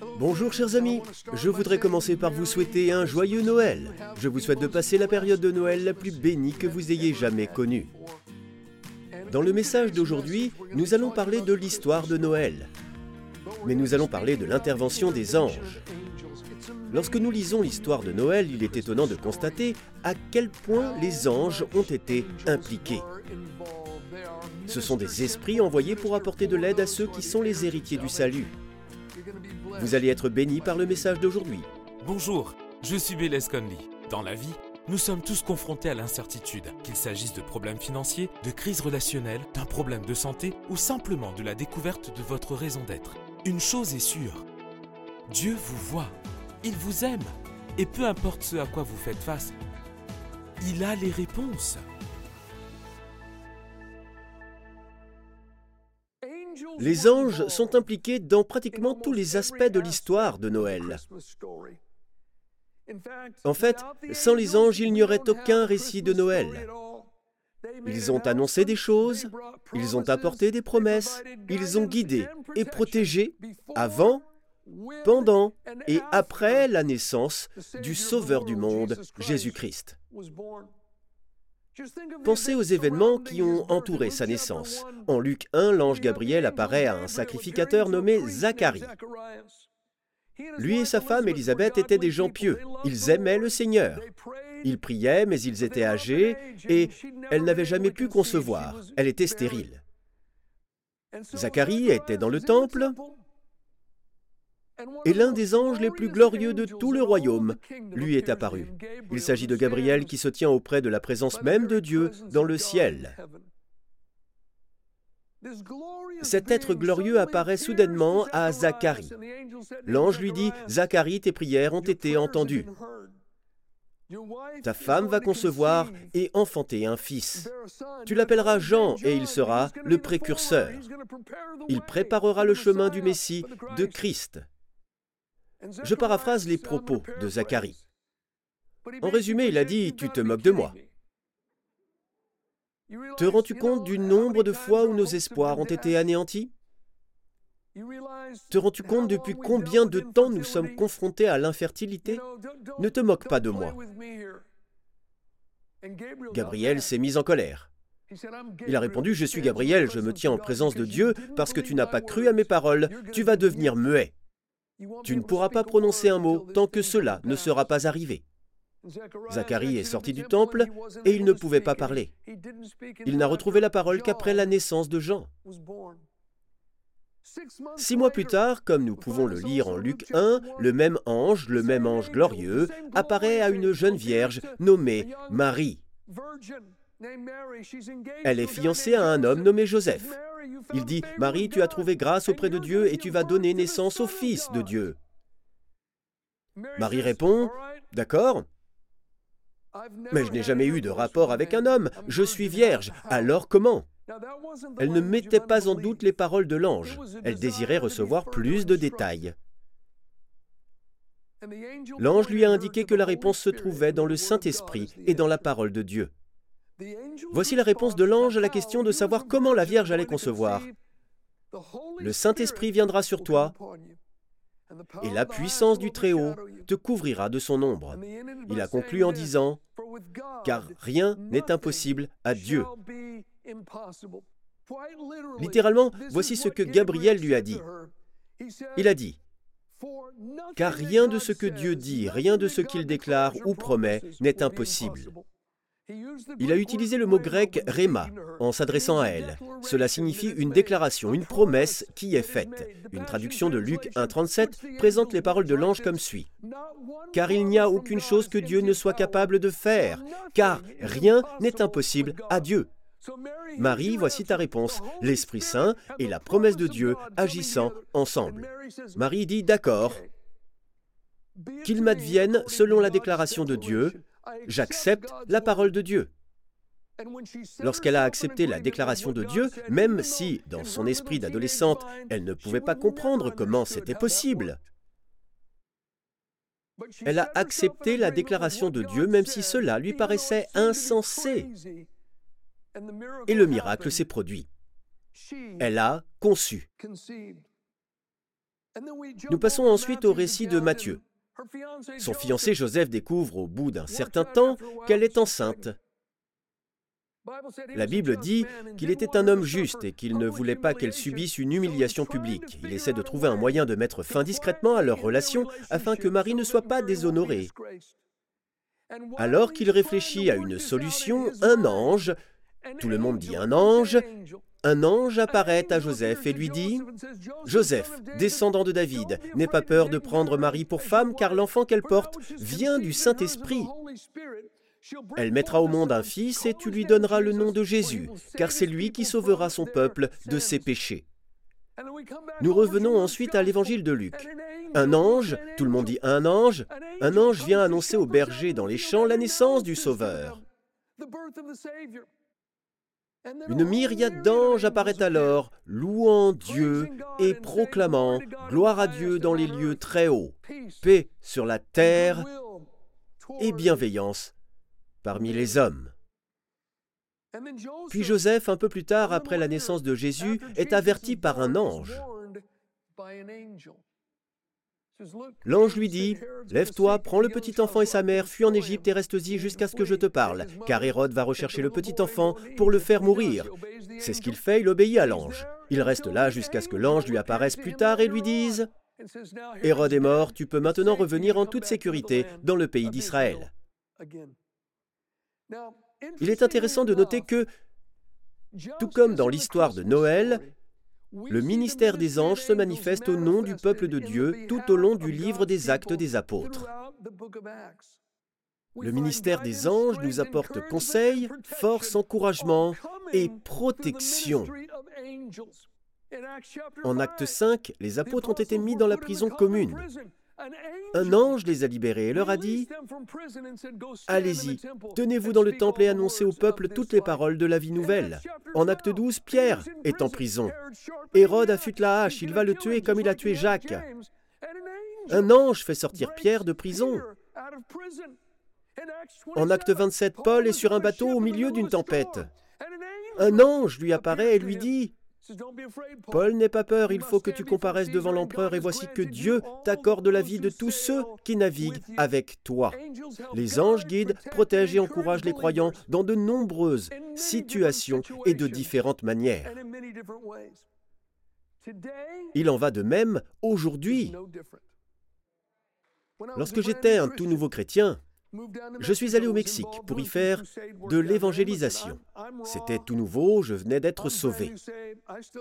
Bonjour chers amis, je voudrais commencer par vous souhaiter un joyeux Noël. Je vous souhaite de passer la période de Noël la plus bénie que vous ayez jamais connue. Dans le message d'aujourd'hui, nous allons parler de l'histoire de Noël. Mais nous allons parler de l'intervention des anges. Lorsque nous lisons l'histoire de Noël, il est étonnant de constater à quel point les anges ont été impliqués. Ce sont des esprits envoyés pour apporter de l'aide à ceux qui sont les héritiers du salut. Vous allez être bénis par le message d'aujourd'hui. Bonjour, je suis Bélez Conley. Dans la vie, nous sommes tous confrontés à l'incertitude, qu'il s'agisse de problèmes financiers, de crises relationnelles, d'un problème de santé ou simplement de la découverte de votre raison d'être. Une chose est sûre, Dieu vous voit, il vous aime, et peu importe ce à quoi vous faites face, il a les réponses. Les anges sont impliqués dans pratiquement tous les aspects de l'histoire de Noël. En fait, sans les anges, il n'y aurait aucun récit de Noël. Ils ont annoncé des choses, ils ont apporté des promesses, ils ont guidé et protégé avant, pendant et après la naissance du Sauveur du monde, Jésus-Christ. Pensez aux événements qui ont entouré sa naissance. En Luc 1, l'ange Gabriel apparaît à un sacrificateur nommé Zacharie. Lui et sa femme Élisabeth étaient des gens pieux. Ils aimaient le Seigneur. Ils priaient, mais ils étaient âgés et elle n'avait jamais pu concevoir. Elle était stérile. Zacharie était dans le temple et l'un des anges les plus glorieux de tout le royaume lui est apparu. Il s'agit de Gabriel qui se tient auprès de la présence même de Dieu dans le ciel. Cet être glorieux apparaît soudainement à Zacharie. L'ange lui dit, Zacharie, tes prières ont été entendues. Ta femme va concevoir et enfanter un fils. Tu l'appelleras Jean et il sera le précurseur. Il préparera le chemin du Messie, de Christ. Je paraphrase les propos de Zacharie. En résumé, il a dit, Tu te moques de moi. Te rends-tu compte du nombre de fois où nos espoirs ont été anéantis? Te rends-tu compte depuis combien de temps nous sommes confrontés à l'infertilité? Ne te moque pas de moi. Gabriel s'est mis en colère. Il a répondu, Je suis Gabriel, je me tiens en présence de Dieu parce que tu n'as pas cru à mes paroles, tu vas devenir muet. Tu ne pourras pas prononcer un mot tant que cela ne sera pas arrivé. Zacharie est sorti du temple et il ne pouvait pas parler. Il n'a retrouvé la parole qu'après la naissance de Jean. Six mois plus tard, comme nous pouvons le lire en Luc 1, le même ange, le même ange glorieux, apparaît à une jeune vierge nommée Marie. Elle est fiancée à un homme nommé Joseph. Il dit, Marie, tu as trouvé grâce auprès de Dieu et tu vas donner naissance au Fils de Dieu. Marie répond, D'accord, mais je n'ai jamais eu de rapport avec un homme, je suis vierge, alors comment? Elle ne mettait pas en doute les paroles de l'ange, elle désirait recevoir plus de détails. L'ange lui a indiqué que la réponse se trouvait dans le Saint-Esprit et dans la parole de Dieu. Voici la réponse de l'ange à la question de savoir comment la Vierge allait concevoir. Le Saint-Esprit viendra sur toi et la puissance du Très-Haut te couvrira de son ombre. Il a conclu en disant, car rien n'est impossible à Dieu. Littéralement, voici ce que Gabriel lui a dit. Il a dit, car rien de ce que Dieu dit, rien de ce qu'il déclare ou promet n'est impossible. Il a utilisé le mot grec rema en s'adressant à elle. Cela signifie une déclaration, une promesse qui est faite. Une traduction de Luc 1.37 présente les paroles de l'ange comme suit. Car il n'y a aucune chose que Dieu ne soit capable de faire, car rien n'est impossible à Dieu. Marie, voici ta réponse, l'Esprit Saint et la promesse de Dieu agissant ensemble. Marie dit d'accord, qu'il m'advienne selon la déclaration de Dieu, j'accepte la parole de Dieu. Lorsqu'elle a accepté la déclaration de Dieu, même si, dans son esprit d'adolescente, elle ne pouvait pas comprendre comment c'était possible, elle a accepté la déclaration de Dieu même si cela lui paraissait insensé. Et le miracle s'est produit. Elle a conçu. Nous passons ensuite au récit de Matthieu. Son fiancé Joseph découvre au bout d'un certain temps qu'elle est enceinte. La Bible dit qu'il était un homme juste et qu'il ne voulait pas qu'elle subisse une humiliation publique. Il essaie de trouver un moyen de mettre fin discrètement à leur relation afin que Marie ne soit pas déshonorée. Alors qu'il réfléchit à une solution, un ange, tout le monde dit un ange, un ange apparaît à Joseph et lui dit Joseph, descendant de David, n'aie pas peur de prendre Marie pour femme, car l'enfant qu'elle porte vient du Saint-Esprit. Elle mettra au monde un fils et tu lui donneras le nom de Jésus, car c'est lui qui sauvera son peuple de ses péchés. Nous revenons ensuite à l'évangile de Luc. Un ange, tout le monde dit un ange, un ange vient annoncer aux bergers dans les champs la naissance du Sauveur. Une myriade d'anges apparaît alors, louant Dieu et proclamant Gloire à Dieu dans les lieux très hauts, paix sur la terre et bienveillance parmi les hommes. Puis Joseph, un peu plus tard, après la naissance de Jésus, est averti par un ange. L'ange lui dit, Lève-toi, prends le petit enfant et sa mère, fuis en Égypte et reste-y jusqu'à ce que je te parle, car Hérode va rechercher le petit enfant pour le faire mourir. C'est ce qu'il fait, il obéit à l'ange. Il reste là jusqu'à ce que l'ange lui apparaisse plus tard et lui dise, Hérode est mort, tu peux maintenant revenir en toute sécurité dans le pays d'Israël. Il est intéressant de noter que, tout comme dans l'histoire de Noël, le ministère des anges se manifeste au nom du peuple de Dieu tout au long du livre des actes des apôtres. Le ministère des anges nous apporte conseil, force, encouragement et protection. En acte 5, les apôtres ont été mis dans la prison commune. Un ange les a libérés et leur a dit, Allez-y, tenez-vous dans le temple et annoncez au peuple toutes les paroles de la vie nouvelle. En acte 12, Pierre est en prison. Hérode affûte la hache, il va le tuer comme il a tué Jacques. Un ange fait sortir Pierre de prison. En acte 27, Paul est sur un bateau au milieu d'une tempête. Un ange lui apparaît et lui dit Paul n'est pas peur, il faut que tu comparaisses devant l'empereur et voici que Dieu t'accorde la vie de tous ceux qui naviguent avec toi. Les anges guident, protègent et encouragent les croyants dans de nombreuses situations et de différentes manières. Il en va de même aujourd'hui. Lorsque j'étais un tout nouveau chrétien, je suis allé au Mexique pour y faire de l'évangélisation. C'était tout nouveau, je venais d'être sauvé.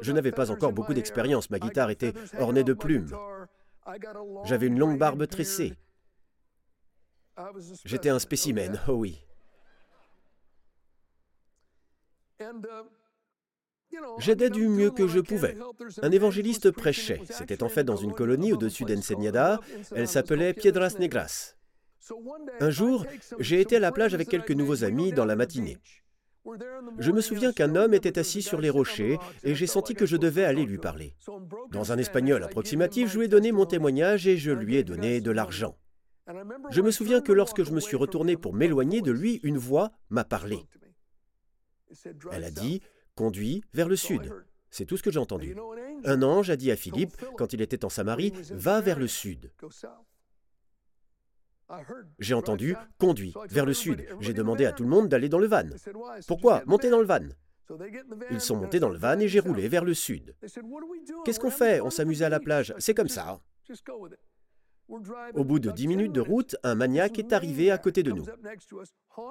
Je n'avais pas encore beaucoup d'expérience, ma guitare était ornée de plumes. J'avais une longue barbe tressée. J'étais un spécimen, oh oui. J'aidais du mieux que je pouvais. Un évangéliste prêchait. C'était en fait dans une colonie au-dessus d'Ensenada. Elle s'appelait Piedras Negras. Un jour, j'ai été à la plage avec quelques nouveaux amis dans la matinée. Je me souviens qu'un homme était assis sur les rochers et j'ai senti que je devais aller lui parler. Dans un espagnol approximatif, je lui ai donné mon témoignage et je lui ai donné de l'argent. Je me souviens que lorsque je me suis retourné pour m'éloigner de lui, une voix m'a parlé. Elle a dit Conduis vers le sud. C'est tout ce que j'ai entendu. Un ange a dit à Philippe, quand il était en Samarie, Va vers le sud. J'ai entendu conduit vers le sud. J'ai demandé à tout le monde d'aller dans le van. Pourquoi Monter dans le van? Ils sont montés dans le van et j'ai roulé vers le sud. Qu'est-ce qu'on fait? On s'amusait à la plage. C'est comme ça. Au bout de dix minutes de route, un maniaque est arrivé à côté de nous.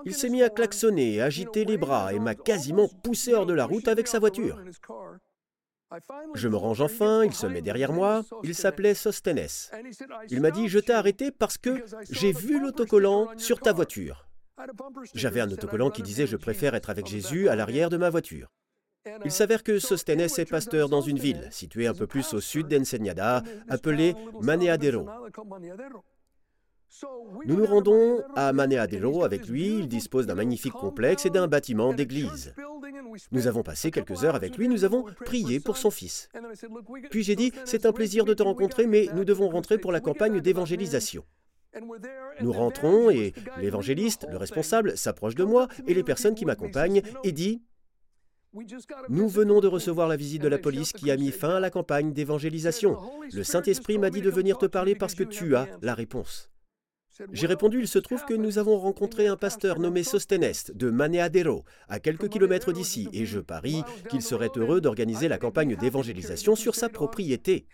Il s'est mis à klaxonner, agiter les bras et m'a quasiment poussé hors de la route avec sa voiture. Je me range enfin, il se met derrière moi, il s'appelait Sostenes. Il m'a dit, je t'ai arrêté parce que j'ai vu l'autocollant sur ta voiture. J'avais un autocollant qui disait, je préfère être avec Jésus à l'arrière de ma voiture. Il s'avère que Sostenes est pasteur dans une ville, située un peu plus au sud d'Ensenada, appelée Maneadero. Nous nous rendons à Maneadero avec lui, il dispose d'un magnifique complexe et d'un bâtiment d'église. Nous avons passé quelques heures avec lui, nous avons prié pour son fils. Puis j'ai dit, c'est un plaisir de te rencontrer, mais nous devons rentrer pour la campagne d'évangélisation. Nous rentrons et l'évangéliste, le responsable, s'approche de moi et les personnes qui m'accompagnent et dit, Nous venons de recevoir la visite de la police qui a mis fin à la campagne d'évangélisation. Le Saint-Esprit m'a dit de venir te parler parce que tu as la réponse. J'ai répondu, il se trouve que nous avons rencontré un pasteur nommé Sostenest de Maneadero, à quelques kilomètres d'ici, et je parie qu'il serait heureux d'organiser la campagne d'évangélisation sur sa propriété.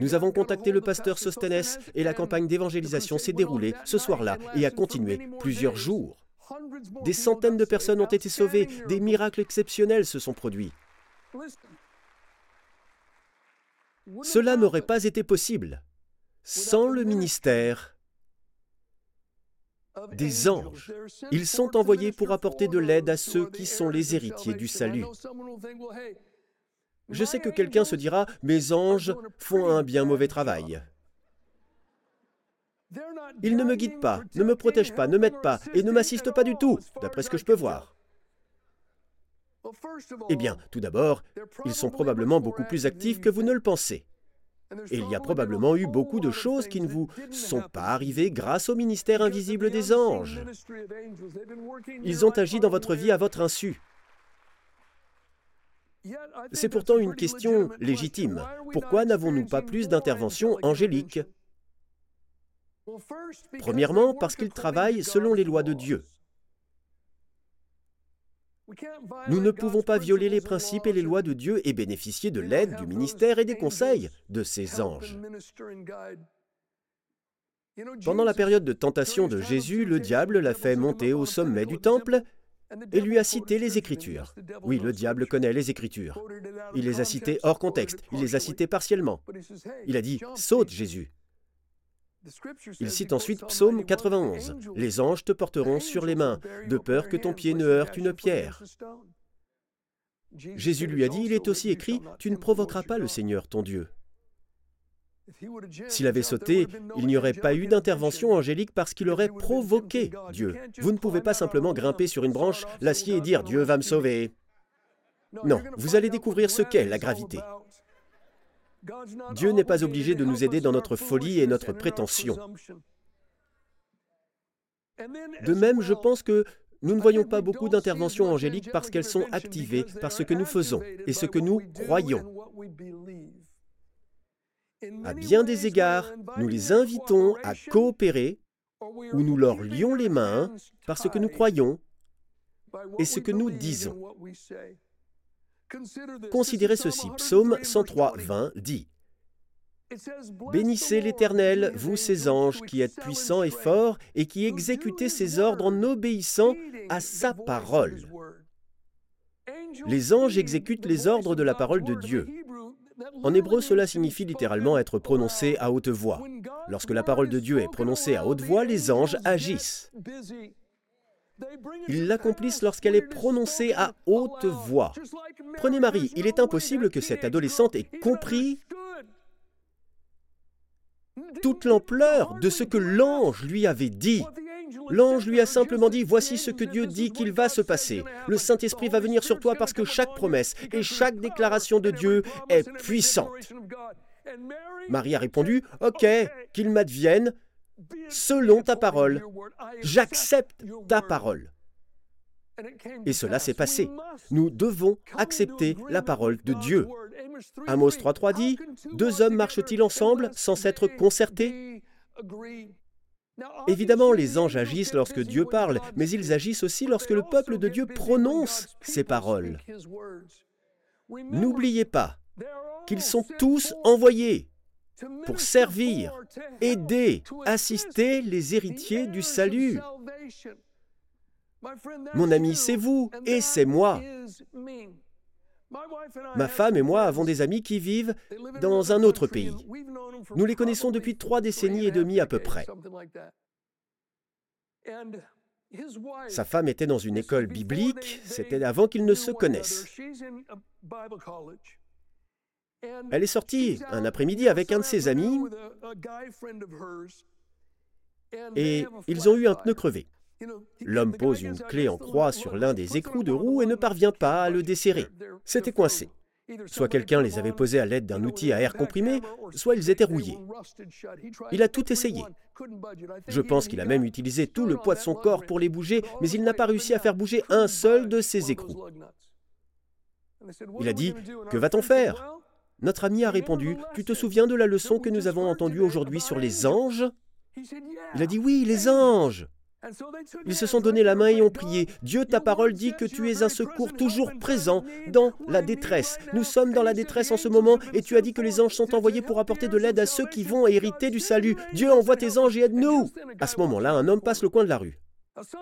Nous avons contacté le pasteur Sostenest et la campagne d'évangélisation s'est déroulée ce soir-là et a continué plusieurs jours. Des centaines de personnes ont été sauvées, des miracles exceptionnels se sont produits. Cela n'aurait pas été possible sans le ministère des anges. Ils sont envoyés pour apporter de l'aide à ceux qui sont les héritiers du salut. Je sais que quelqu'un se dira, mes anges font un bien mauvais travail. Ils ne me guident pas, ne me protègent pas, ne m'aident pas et ne m'assistent pas du tout, d'après ce que je peux voir. Eh bien, tout d'abord, ils sont probablement beaucoup plus actifs que vous ne le pensez. Il y a probablement eu beaucoup de choses qui ne vous sont pas arrivées grâce au ministère invisible des anges. Ils ont agi dans votre vie à votre insu. C'est pourtant une question légitime. Pourquoi n'avons-nous pas plus d'interventions angéliques? Premièrement, parce qu'ils travaillent selon les lois de Dieu. Nous ne pouvons pas violer les principes et les lois de Dieu et bénéficier de l'aide, du ministère et des conseils de ces anges. Pendant la période de tentation de Jésus, le diable l'a fait monter au sommet du temple et lui a cité les Écritures. Oui, le diable connaît les Écritures. Il les a citées hors contexte, il les a citées partiellement. Il a dit, saute Jésus. Il cite ensuite Psaume 91. Les anges te porteront sur les mains, de peur que ton pied ne heurte une pierre. Jésus lui a dit, il est aussi écrit, tu ne provoqueras pas le Seigneur ton Dieu. S'il avait sauté, il n'y aurait pas eu d'intervention angélique parce qu'il aurait provoqué Dieu. Vous ne pouvez pas simplement grimper sur une branche, l'acier et dire Dieu va me sauver. Non, vous allez découvrir ce qu'est la gravité. Dieu n'est pas obligé de nous aider dans notre folie et notre prétention. De même, je pense que nous ne voyons pas beaucoup d'interventions angéliques parce qu'elles sont activées par ce que nous faisons et ce que nous croyons. À bien des égards, nous les invitons à coopérer ou nous leur lions les mains parce que nous croyons et ce que nous disons. Considérez ceci, Psaume 103, 20 dit Bénissez l'Éternel, vous ses anges, qui êtes puissants et forts, et qui exécutez ses ordres en obéissant à sa parole. Les anges exécutent les ordres de la parole de Dieu. En hébreu, cela signifie littéralement être prononcé à haute voix. Lorsque la parole de Dieu est prononcée à haute voix, les anges agissent. Ils l'accomplissent lorsqu'elle est prononcée à haute voix. Prenez Marie, il est impossible que cette adolescente ait compris toute l'ampleur de ce que l'ange lui avait dit. L'ange lui a simplement dit, voici ce que Dieu dit qu'il va se passer. Le Saint-Esprit va venir sur toi parce que chaque promesse et chaque déclaration de Dieu est puissante. Marie a répondu, OK, qu'il m'advienne selon ta parole. J'accepte ta parole. Et cela s'est passé. Nous devons accepter la parole de Dieu. Amos 3.3 dit, Deux hommes marchent-ils ensemble sans s'être concertés Évidemment, les anges agissent lorsque Dieu parle, mais ils agissent aussi lorsque le peuple de Dieu prononce ses paroles. N'oubliez pas qu'ils sont tous envoyés pour servir, aider, assister les héritiers du salut. Mon ami, c'est vous et c'est moi. Ma femme et moi avons des amis qui vivent dans un autre pays. Nous les connaissons depuis trois décennies et demie à peu près. Sa femme était dans une école biblique, c'était avant qu'ils ne se connaissent. Elle est sortie un après-midi avec un de ses amis et ils ont eu un pneu crevé. L'homme pose une clé en croix sur l'un des écrous de roue et ne parvient pas à le desserrer. C'était coincé. Soit quelqu'un les avait posés à l'aide d'un outil à air comprimé, soit ils étaient rouillés. Il a tout essayé. Je pense qu'il a même utilisé tout le poids de son corps pour les bouger, mais il n'a pas réussi à faire bouger un seul de ses écrous. Il a dit, Que va-t-on faire? Notre ami a répondu, Tu te souviens de la leçon que nous avons entendue aujourd'hui sur les anges? Il a dit, Oui, les anges. Ils se sont donné la main et ont prié. Dieu, ta parole dit que tu es un secours toujours présent dans la détresse. Nous sommes dans la détresse en ce moment et tu as dit que les anges sont envoyés pour apporter de l'aide à ceux qui vont hériter du salut. Dieu envoie tes anges et aide-nous. À ce moment-là, un homme passe le coin de la rue.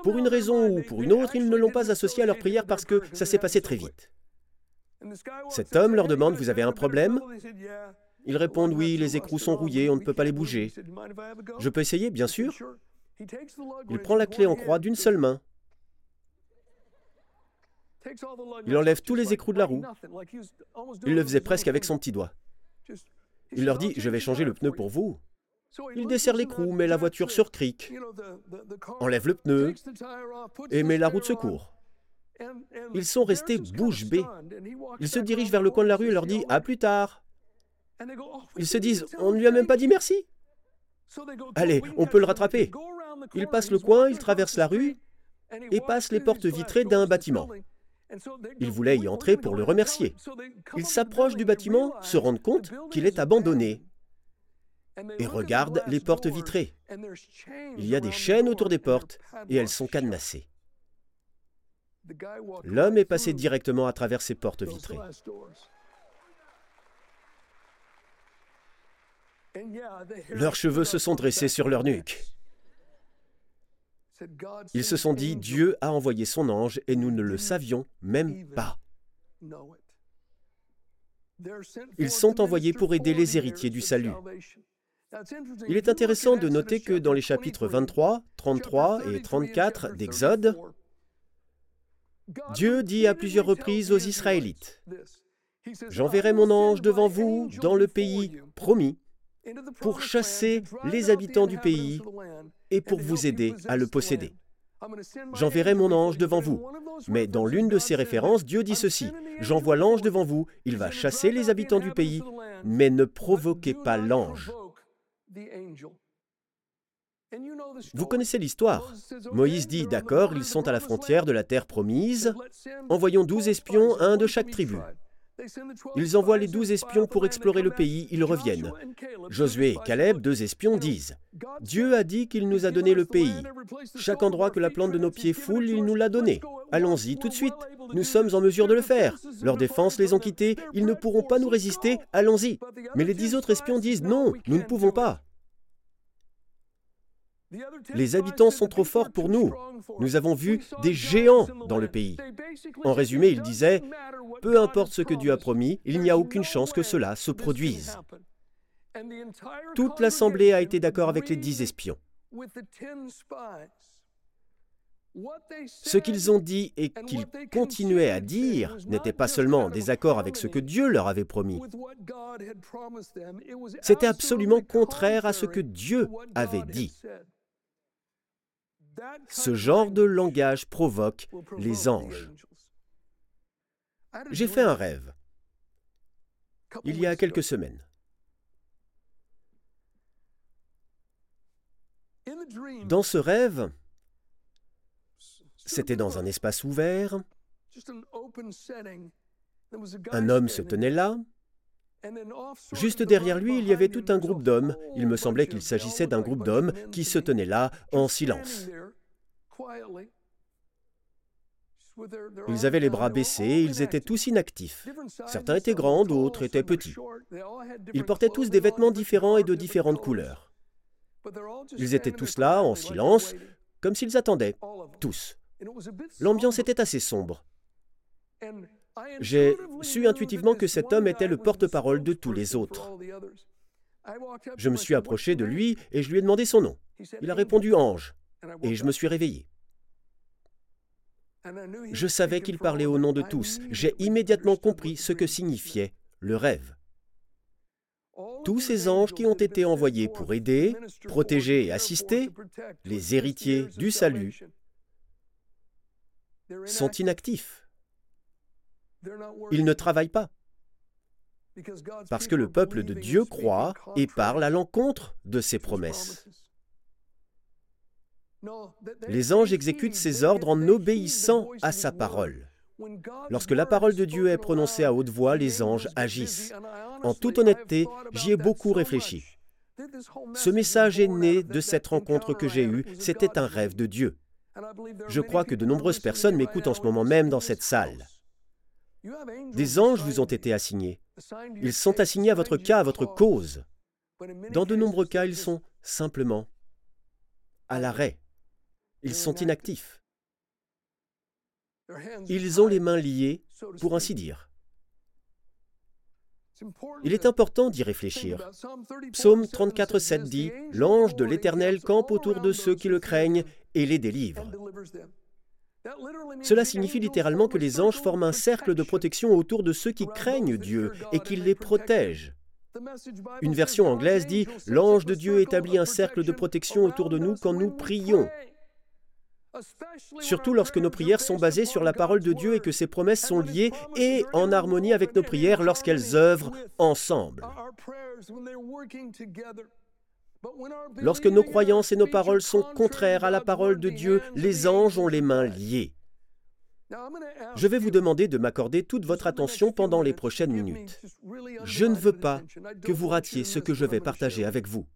Pour une raison ou pour une autre, ils ne l'ont pas associé à leur prière parce que ça s'est passé très vite. Cet homme leur demande, vous avez un problème? Ils répondent, oui, les écrous sont rouillés, on ne peut pas les bouger. Je peux essayer, bien sûr. Il prend la clé en croix d'une seule main. Il enlève tous les écrous de la roue. Il le faisait presque avec son petit doigt. Il leur dit, je vais changer le pneu pour vous. Il desserre l'écrou, met la voiture sur cric, enlève le pneu et met la roue de secours. Ils sont restés bouche bée. Il se dirige vers le coin de la rue et leur dit À plus tard. Ils se disent On ne lui a même pas dit merci. Allez, on peut le rattraper. Il passe le coin, il traverse la rue et passe les portes vitrées d'un bâtiment. Il voulait y entrer pour le remercier. Il s'approche du bâtiment, se rend compte qu'il est abandonné et regarde les portes vitrées. Il y a des chaînes autour des portes et elles sont cadenassées. L'homme est passé directement à travers ces portes vitrées. Leurs cheveux se sont dressés sur leur nuque. Ils se sont dit, Dieu a envoyé son ange et nous ne le savions même pas. Ils sont envoyés pour aider les héritiers du salut. Il est intéressant de noter que dans les chapitres 23, 33 et 34 d'Exode, Dieu dit à plusieurs reprises aux Israélites, J'enverrai mon ange devant vous dans le pays promis pour chasser les habitants du pays et pour vous aider à le posséder. J'enverrai mon ange devant vous. Mais dans l'une de ces références, Dieu dit ceci. J'envoie l'ange devant vous, il va chasser les habitants du pays, mais ne provoquez pas l'ange. Vous connaissez l'histoire. Moïse dit, d'accord, ils sont à la frontière de la terre promise, envoyons douze espions, un de chaque tribu. Ils envoient les douze espions pour explorer le pays, ils reviennent. Josué et Caleb, deux espions, disent Dieu a dit qu'il nous a donné le pays. Chaque endroit que la plante de nos pieds foule, il nous l'a donné. Allons-y tout de suite. Nous sommes en mesure de le faire. Leurs défenses les ont quittés, ils ne pourront pas nous résister, allons-y. Mais les dix autres espions disent Non, nous ne pouvons pas. Les habitants sont trop forts pour nous. Nous avons vu des géants dans le pays. En résumé, il disait, peu importe ce que Dieu a promis, il n'y a aucune chance que cela se produise. Toute l'assemblée a été d'accord avec les dix espions. Ce qu'ils ont dit et qu'ils continuaient à dire n'était pas seulement en désaccord avec ce que Dieu leur avait promis. C'était absolument contraire à ce que Dieu avait dit. Ce genre de langage provoque les anges. J'ai fait un rêve il y a quelques semaines. Dans ce rêve, c'était dans un espace ouvert, un homme se tenait là, Juste derrière lui, il y avait tout un groupe d'hommes. Il me semblait qu'il s'agissait d'un groupe d'hommes qui se tenaient là en silence. Ils avaient les bras baissés, ils étaient tous inactifs. Certains étaient grands, d'autres étaient petits. Ils portaient tous des vêtements différents et de différentes couleurs. Ils étaient tous là, en silence, comme s'ils attendaient, tous. L'ambiance était assez sombre. J'ai su intuitivement que cet homme était le porte-parole de tous les autres. Je me suis approché de lui et je lui ai demandé son nom. Il a répondu Ange, et je me suis réveillé. Je savais qu'il parlait au nom de tous. J'ai immédiatement compris ce que signifiait le rêve. Tous ces anges qui ont été envoyés pour aider, protéger et assister les héritiers du salut sont inactifs. Ils ne travaillent pas. Parce que le peuple de Dieu croit et parle à l'encontre de ses promesses. Les anges exécutent ses ordres en obéissant à sa parole. Lorsque la parole de Dieu est prononcée à haute voix, les anges agissent. En toute honnêteté, j'y ai beaucoup réfléchi. Ce message est né de cette rencontre que j'ai eue, c'était un rêve de Dieu. Je crois que de nombreuses personnes m'écoutent en ce moment même dans cette salle. Des anges vous ont été assignés. Ils sont assignés à votre cas, à votre cause. Dans de nombreux cas, ils sont simplement à l'arrêt. Ils sont inactifs. Ils ont les mains liées, pour ainsi dire. Il est important d'y réfléchir. Psaume 34,7 dit L'ange de l'Éternel campe autour de ceux qui le craignent et les délivre. Cela signifie littéralement que les anges forment un cercle de protection autour de ceux qui craignent Dieu et qu'ils les protègent. Une version anglaise dit L'ange de Dieu établit un cercle de protection autour de nous quand nous prions. Surtout lorsque nos prières sont basées sur la parole de Dieu et que ses promesses sont liées et en harmonie avec nos prières lorsqu'elles œuvrent ensemble. Lorsque nos croyances et nos paroles sont contraires à la parole de Dieu, les anges ont les mains liées. Je vais vous demander de m'accorder toute votre attention pendant les prochaines minutes. Je ne veux pas que vous ratiez ce que je vais partager avec vous.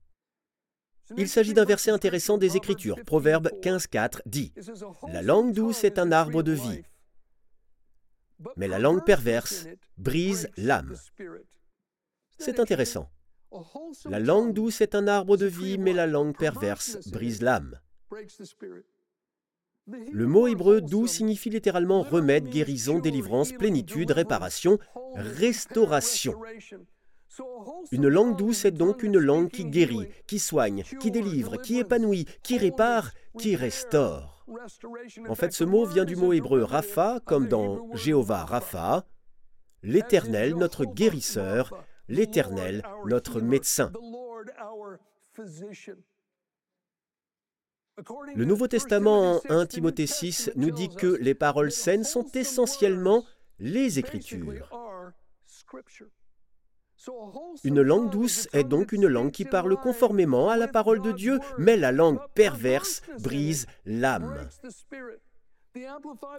Il s'agit d'un verset intéressant des Écritures. Proverbe 15.4 dit ⁇ La langue douce est un arbre de vie, mais la langue perverse brise l'âme. C'est intéressant. La langue douce est un arbre de vie, mais la langue perverse brise l'âme. Le mot hébreu doux signifie littéralement remède, guérison, délivrance, plénitude, réparation, restauration. Une langue douce est donc une langue qui guérit, qui soigne, qui délivre, qui épanouit, qui répare, qui restaure. En fait, ce mot vient du mot hébreu Rapha, comme dans Jéhovah Rapha, l'Éternel, notre guérisseur, l'Éternel, notre médecin. Le Nouveau Testament en 1 Timothée 6 nous dit que les paroles saines sont essentiellement les Écritures. Une langue douce est donc une langue qui parle conformément à la parole de Dieu, mais la langue perverse brise l'âme.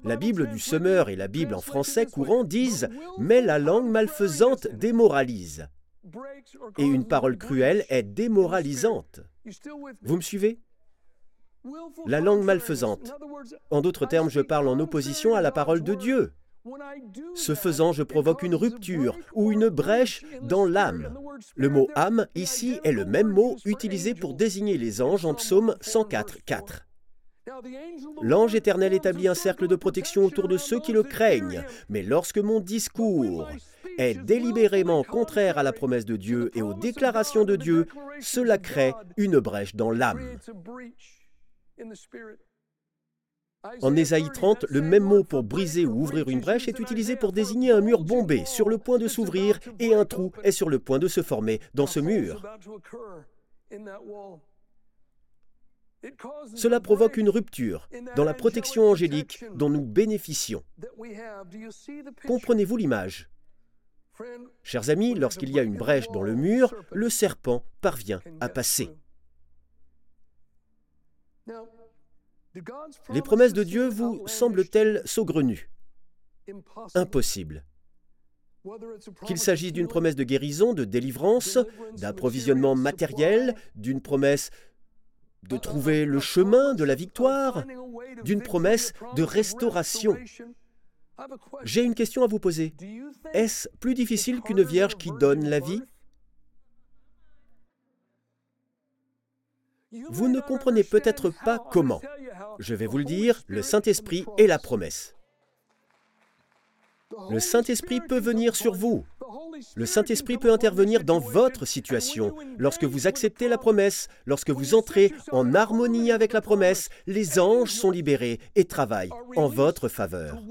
La Bible du semeur et la Bible en français courant disent ⁇ Mais la langue malfaisante démoralise ⁇ et une parole cruelle est démoralisante. Vous me suivez? La langue malfaisante. En d'autres termes, je parle en opposition à la parole de Dieu. Ce faisant, je provoque une rupture ou une brèche dans l'âme. Le mot âme ici est le même mot utilisé pour désigner les anges en psaume 104, 4. L'ange éternel établit un cercle de protection autour de ceux qui le craignent, mais lorsque mon discours est délibérément contraire à la promesse de Dieu et aux déclarations de Dieu, cela crée une brèche dans l'âme. En Ésaïe 30, le même mot pour briser ou ouvrir une brèche est utilisé pour désigner un mur bombé sur le point de s'ouvrir et un trou est sur le point de se former dans ce mur. Cela provoque une rupture dans la protection angélique dont nous bénéficions. Comprenez-vous l'image? Chers amis, lorsqu'il y a une brèche dans le mur, le serpent parvient à passer. Les promesses de Dieu vous semblent-elles saugrenues? Impossible. Qu'il s'agisse d'une promesse de guérison, de délivrance, d'approvisionnement matériel, d'une promesse de trouver le chemin de la victoire, d'une promesse de restauration. J'ai une question à vous poser. Est-ce plus difficile qu'une vierge qui donne la vie? Vous ne comprenez peut-être pas comment. Je vais vous le dire, le Saint-Esprit est la promesse. Le Saint-Esprit peut venir sur vous. Le Saint-Esprit peut intervenir dans votre situation. Lorsque vous acceptez la promesse, lorsque vous entrez en harmonie avec la promesse, les anges sont libérés et travaillent en votre faveur.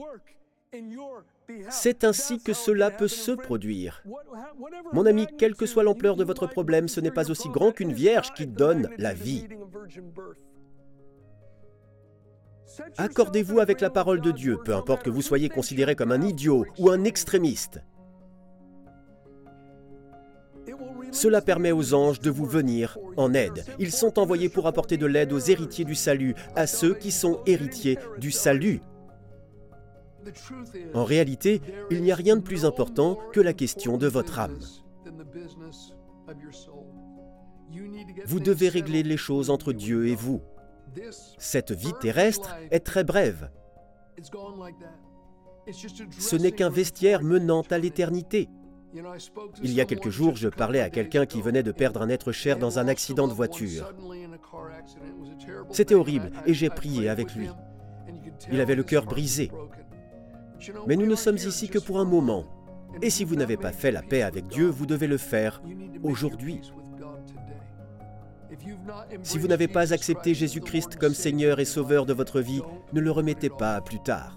C'est ainsi que cela peut se produire. Mon ami, quelle que soit l'ampleur de votre problème, ce n'est pas aussi grand qu'une vierge qui donne la vie. Accordez-vous avec la parole de Dieu, peu importe que vous soyez considéré comme un idiot ou un extrémiste. Cela permet aux anges de vous venir en aide. Ils sont envoyés pour apporter de l'aide aux héritiers du salut, à ceux qui sont héritiers du salut. En réalité, il n'y a rien de plus important que la question de votre âme. Vous devez régler les choses entre Dieu et vous. Cette vie terrestre est très brève. Ce n'est qu'un vestiaire menant à l'éternité. Il y a quelques jours, je parlais à quelqu'un qui venait de perdre un être cher dans un accident de voiture. C'était horrible et j'ai prié avec lui. Il avait le cœur brisé. Mais nous ne sommes ici que pour un moment. Et si vous n'avez pas fait la paix avec Dieu, vous devez le faire aujourd'hui. Si vous n'avez pas accepté Jésus-Christ comme Seigneur et Sauveur de votre vie, ne le remettez pas plus tard.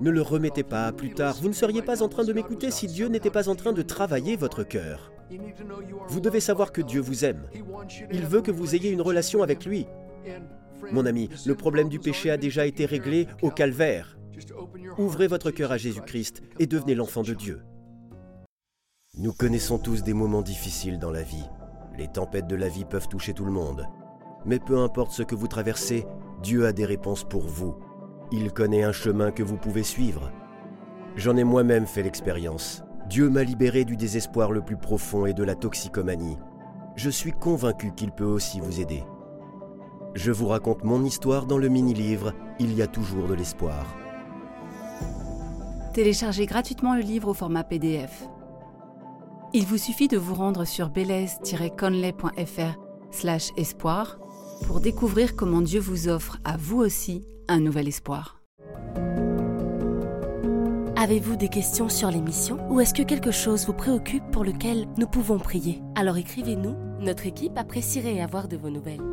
Ne le remettez pas plus tard. Vous ne seriez pas en train de m'écouter si Dieu n'était pas en train de travailler votre cœur. Vous devez savoir que Dieu vous aime. Il veut que vous ayez une relation avec lui. Mon ami, le problème du péché a déjà été réglé au calvaire. Ouvrez votre cœur à Jésus-Christ et devenez l'enfant de Dieu. Nous connaissons tous des moments difficiles dans la vie. Les tempêtes de la vie peuvent toucher tout le monde. Mais peu importe ce que vous traversez, Dieu a des réponses pour vous. Il connaît un chemin que vous pouvez suivre. J'en ai moi-même fait l'expérience. Dieu m'a libéré du désespoir le plus profond et de la toxicomanie. Je suis convaincu qu'il peut aussi vous aider. Je vous raconte mon histoire dans le mini-livre Il y a toujours de l'espoir. Téléchargez gratuitement le livre au format PDF. Il vous suffit de vous rendre sur belaise-conley.fr slash espoir pour découvrir comment Dieu vous offre à vous aussi un nouvel espoir. Avez-vous des questions sur l'émission ou est-ce que quelque chose vous préoccupe pour lequel nous pouvons prier? Alors écrivez-nous, notre équipe apprécierait avoir de vos nouvelles.